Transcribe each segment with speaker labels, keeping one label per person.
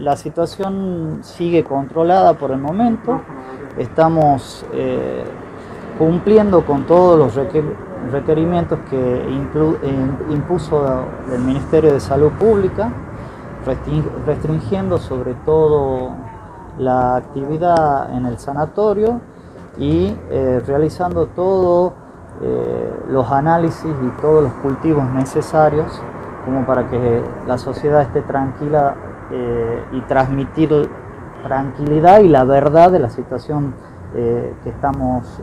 Speaker 1: la situación sigue controlada por el momento. Estamos eh, cumpliendo con todos los requerimientos que impuso el Ministerio de Salud Pública, restringiendo sobre todo la actividad en el sanatorio y eh, realizando todos eh, los análisis y todos los cultivos necesarios como para que la sociedad esté tranquila eh, y transmitir tranquilidad y la verdad de la situación que estamos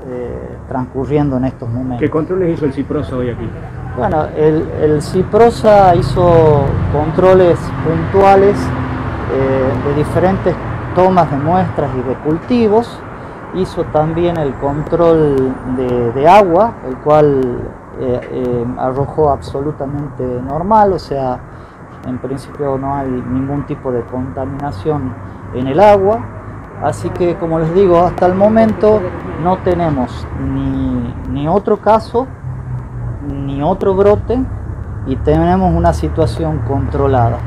Speaker 1: transcurriendo en estos momentos.
Speaker 2: ¿Qué controles hizo el CIPROSA hoy aquí?
Speaker 1: Bueno, el, el CIPROSA hizo controles puntuales de diferentes tomas de muestras y de cultivos, hizo también el control de, agua, el cual eh, eh, arrojó absolutamente normal, o sea, en principio no hay ningún tipo de contaminación en el agua, así que como les digo, hasta el momento no tenemos ni, ni otro caso, ni otro brote, y tenemos una situación controlada.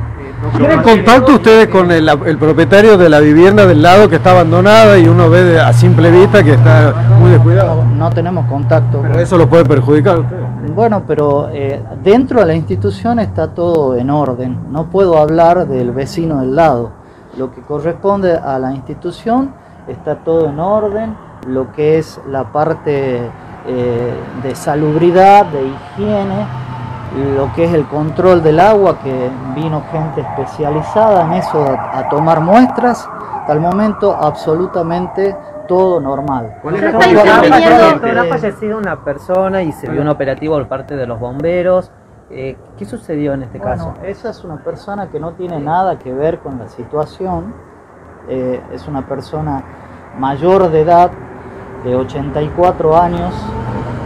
Speaker 3: ¿Tienen contacto ustedes con el, propietario de la vivienda del lado que está abandonada y uno ve a simple vista que está muy descuidado?
Speaker 1: No, tenemos contacto.
Speaker 3: Pero eso lo puede perjudicar.
Speaker 1: Bueno, pero eh, dentro de la institución está todo en orden. No puedo hablar del vecino del lado. Lo que corresponde a la institución está todo en orden. Lo que es la parte eh, de salubridad, de higiene, lo que es el control del agua, que vino gente especializada en eso a, tomar muestras, hasta el momento absolutamente todo normal.
Speaker 4: ha fallecido una persona y se vio un operativo por parte de los bomberos. Eh, ¿Qué sucedió en este caso?
Speaker 1: Esa es una persona que no tiene nada que ver con la situación. Eh, es una persona mayor de edad, de 84 años,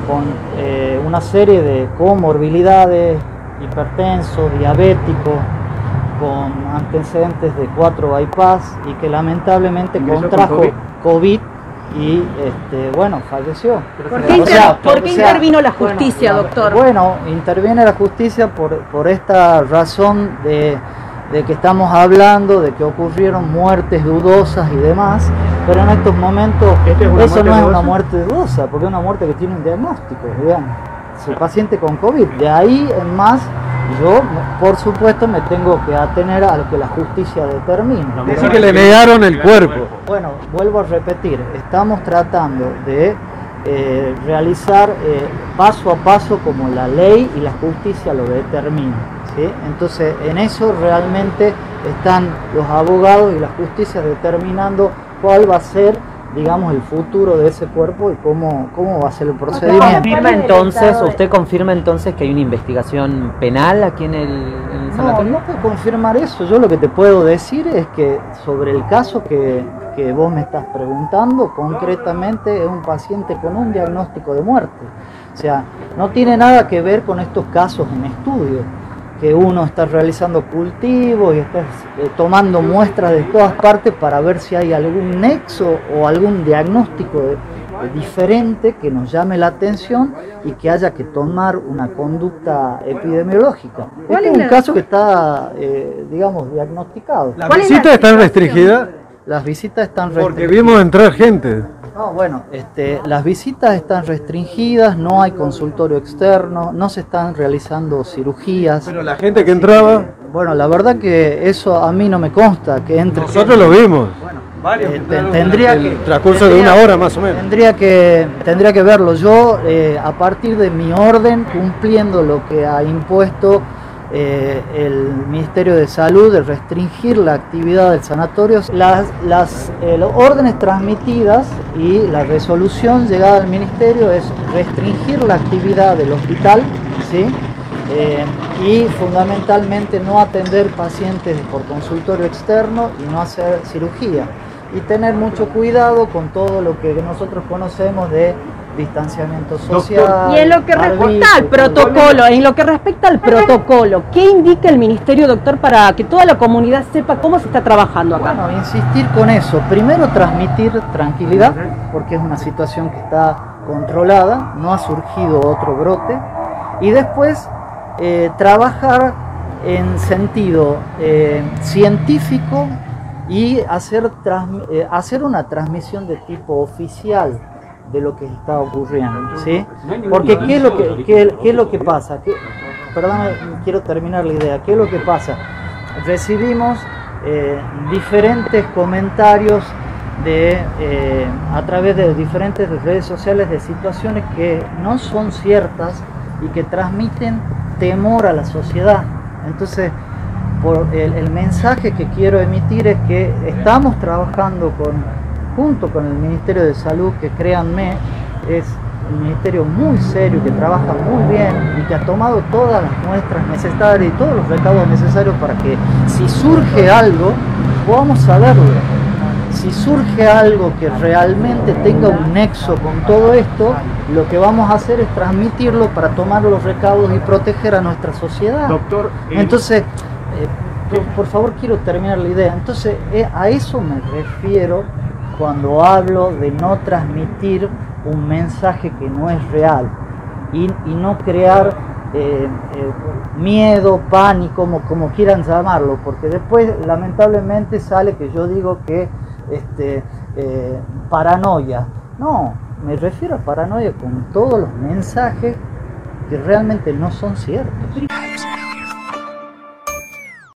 Speaker 1: con eh, una serie de comorbilidades, hipertenso, diabético, con antecedentes de cuatro bypass y que lamentablemente contrajo COVID? y este, bueno, falleció.
Speaker 5: ¿Por qué, intervino la justicia, doctor?
Speaker 1: Bueno, interviene la justicia por, por esta razón de de que estamos hablando, de que ocurrieron muertes dudosas y demás, pero en estos momentos eso no es una muerte dudosa, porque es una muerte que tiene un diagnóstico, digamos. Es el paciente con COVID. De ahí en más, yo, por supuesto, me tengo que atener a lo que la justicia determina.
Speaker 3: Dice que le negaron el cuerpo.
Speaker 1: Bueno, vuelvo a repetir, estamos tratando de eh, realizar eh, paso a paso como la ley y la justicia lo determinan. Entonces, en eso realmente están los abogados y la justicia determinando cuál va a ser digamos, el futuro de ese cuerpo y cómo, cómo va a ser el procedimiento.
Speaker 4: ¿Confirma entonces, usted confirma entonces que hay una investigación penal aquí en el,
Speaker 1: sanatorio? No, no puedo confirmar eso. Yo lo que te puedo decir es que sobre el caso que, que vos me estás preguntando, concretamente es un paciente con un diagnóstico de muerte. O sea, no tiene nada que ver con estos casos en estudio que uno está realizando cultivos y está eh, tomando muestras de todas partes para ver si hay algún nexo o algún diagnóstico diferente que nos llame la atención y que haya que tomar una conducta epidemiológica. Este es un caso que está, eh, digamos, diagnosticado.
Speaker 3: ¿Las visitas están restringidas?
Speaker 1: Las visitas están restringidas.
Speaker 3: Porque vimos entrar gente.
Speaker 1: No, bueno, este, las visitas están restringidas, no hay consultorio externo, no se están realizando cirugías.
Speaker 3: Pero la gente que entraba...
Speaker 1: bueno, la verdad que eso a mí no me consta, que entre...
Speaker 3: Nosotros lo vimos.
Speaker 1: Bueno, varios. Eh, tendría
Speaker 3: el transcurso de una hora más o menos.
Speaker 1: Tendría que, tendría que verlo. Yo, eh, a partir de mi orden, cumpliendo lo que ha impuesto eh, el Ministerio de Salud de restringir la actividad del sanatorio. Las, las eh, órdenes transmitidas y la resolución llegada al Ministerio es restringir la actividad del hospital ¿sí? Eh, y fundamentalmente no atender pacientes por consultorio externo y no hacer cirugía. Y tener mucho cuidado con todo lo que nosotros conocemos de distanciamiento social.
Speaker 5: y en lo que respecta al protocolo, en lo que respecta al protocolo, ¿qué indica el ministerio, doctor, para que toda la comunidad sepa cómo se está trabajando acá?
Speaker 1: Bueno, insistir con eso. Primero transmitir tranquilidad, porque es una situación que está controlada, no ha surgido otro brote. Y después eh, trabajar en sentido eh, científico y hacer, eh, hacer una transmisión de tipo oficial de lo que está ocurriendo. ¿sí? Porque ¿qué es lo que, qué, es lo que pasa? ¿Qué, perdón, quiero terminar la idea. ¿Qué es lo que pasa? Recibimos eh, diferentes comentarios de, eh, a través de diferentes redes sociales de situaciones que no son ciertas y que transmiten temor a la sociedad. Entonces, por el, mensaje que quiero emitir es que estamos trabajando con, junto con el Ministerio de Salud, que créanme, es un ministerio muy serio, que trabaja muy bien y que ha tomado todas las muestras necesarias y todos los recaudos necesarios para que si surge algo, podamos saberlo. Si surge algo que realmente tenga un nexo con todo esto, lo que vamos a hacer es transmitirlo para tomar los recaudos y proteger a nuestra sociedad. Doctor, eh, entonces eh, por, favor quiero terminar la idea. Entonces, eh, a eso me refiero cuando hablo de no transmitir un mensaje que no es real y, no crear eh, miedo, pánico, como, quieran llamarlo, porque después lamentablemente sale que yo digo que este, paranoia. No, me refiero a paranoia con todos los mensajes que realmente no son ciertos.